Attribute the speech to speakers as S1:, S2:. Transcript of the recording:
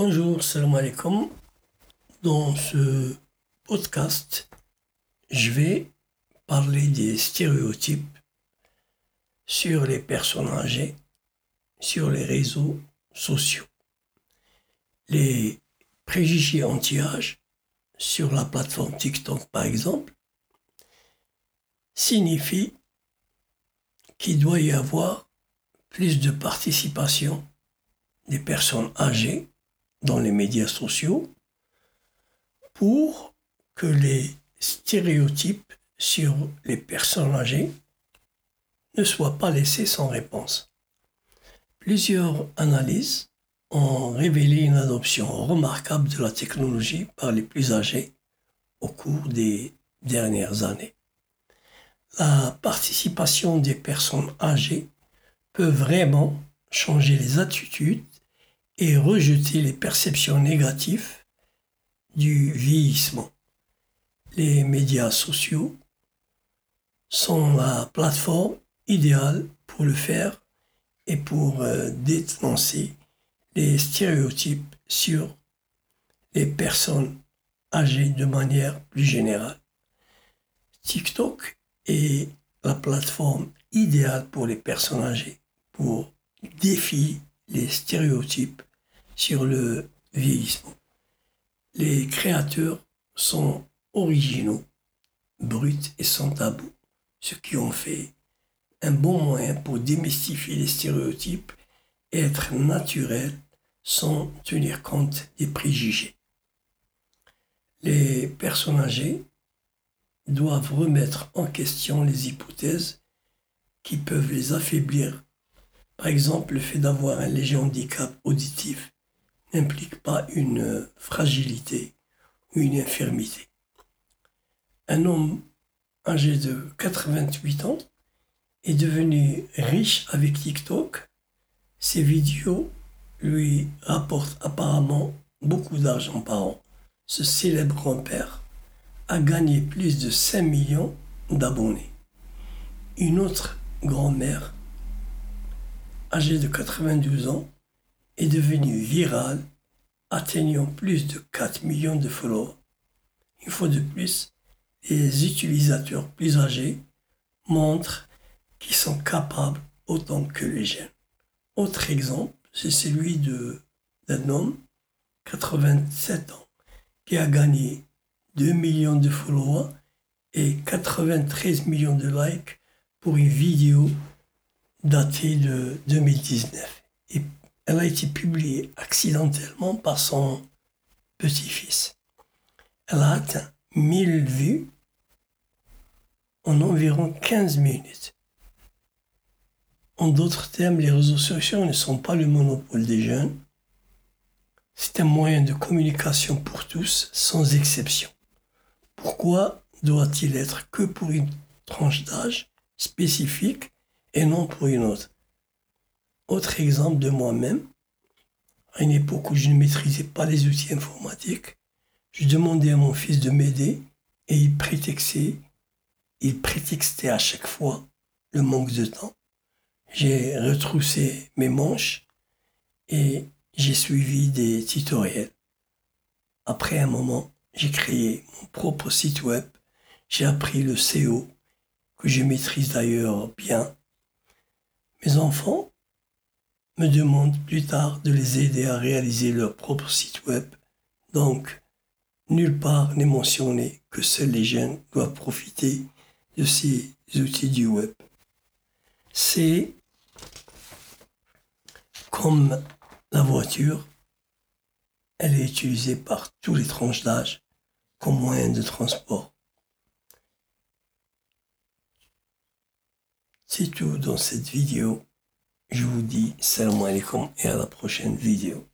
S1: Bonjour, salam alaikum. Dans ce podcast, je vais parler des stéréotypes sur les personnes âgées, sur les réseaux sociaux. Les préjugés anti-âge sur la plateforme TikTok, par exemple, signifient qu'il doit y avoir plus de participation des personnes âgées dans les médias sociaux pour que les stéréotypes sur les personnes âgées ne soient pas laissés sans réponse. Plusieurs analyses ont révélé une adoption remarquable de la technologie par les plus âgés au cours des dernières années. La participation des personnes âgées peut vraiment changer les attitudes et rejeter les perceptions négatives du vieillissement. Les médias sociaux sont la plateforme idéale pour le faire et pour euh, dénoncer les stéréotypes sur les personnes âgées de manière plus générale. TikTok est la plateforme idéale pour les personnes âgées pour défier les stéréotypes sur le vieillissement. Les créateurs sont originaux, bruts et sans tabou, ce qui ont fait un bon moyen pour démystifier les stéréotypes et être naturel sans tenir compte des préjugés. Les personnes âgées doivent remettre en question les hypothèses qui peuvent les affaiblir. Par exemple, le fait d'avoir un léger handicap auditif n'implique pas une fragilité ou une infirmité. Un homme âgé de 88 ans est devenu riche avec TikTok. Ses vidéos lui rapportent apparemment beaucoup d'argent par an. Ce célèbre grand-père a gagné plus de 5 millions d'abonnés. Une autre grand-mère, âgée de 92 ans, est devenue virale, atteignant plus de 4 millions de followers. Une fois de plus, les utilisateurs plus âgés montrent qu'ils sont capables autant que les jeunes. Autre exemple, c'est celui d'un homme, 87 ans, qui a gagné 2 millions de followers et 93 millions de likes pour une vidéo datée de 2019. Et elle a été publiée accidentellement par son petit-fils. Elle a atteint 1000 vues en environ 15 minutes. En d'autres termes, les réseaux sociaux ne sont pas le monopole des jeunes. C'est un moyen de communication pour tous, sans exception. Pourquoi doit-il être que pour une tranche d'âge spécifique et non pour une autre? Autre exemple de moi-même, à une époque où je ne maîtrisais pas les outils informatiques, je demandais à mon fils de m'aider et il prétextait, il prétextait à chaque fois le manque de temps. J'ai retroussé mes manches et j'ai suivi des tutoriels. Après un moment, j'ai créé mon propre site web. J'ai appris le SEO, que je maîtrise d'ailleurs bien. Mes enfants me demandent plus tard de les aider à réaliser leur propre site web. Donc, nulle part n'est mentionné que seuls les jeunes doivent profiter de ces outils du web. C'est comme la voiture, elle est utilisée par tous les tranches d'âge comme moyen de transport. C'est tout dans cette vidéo. Je vous dis salam alaikum et à la prochaine vidéo.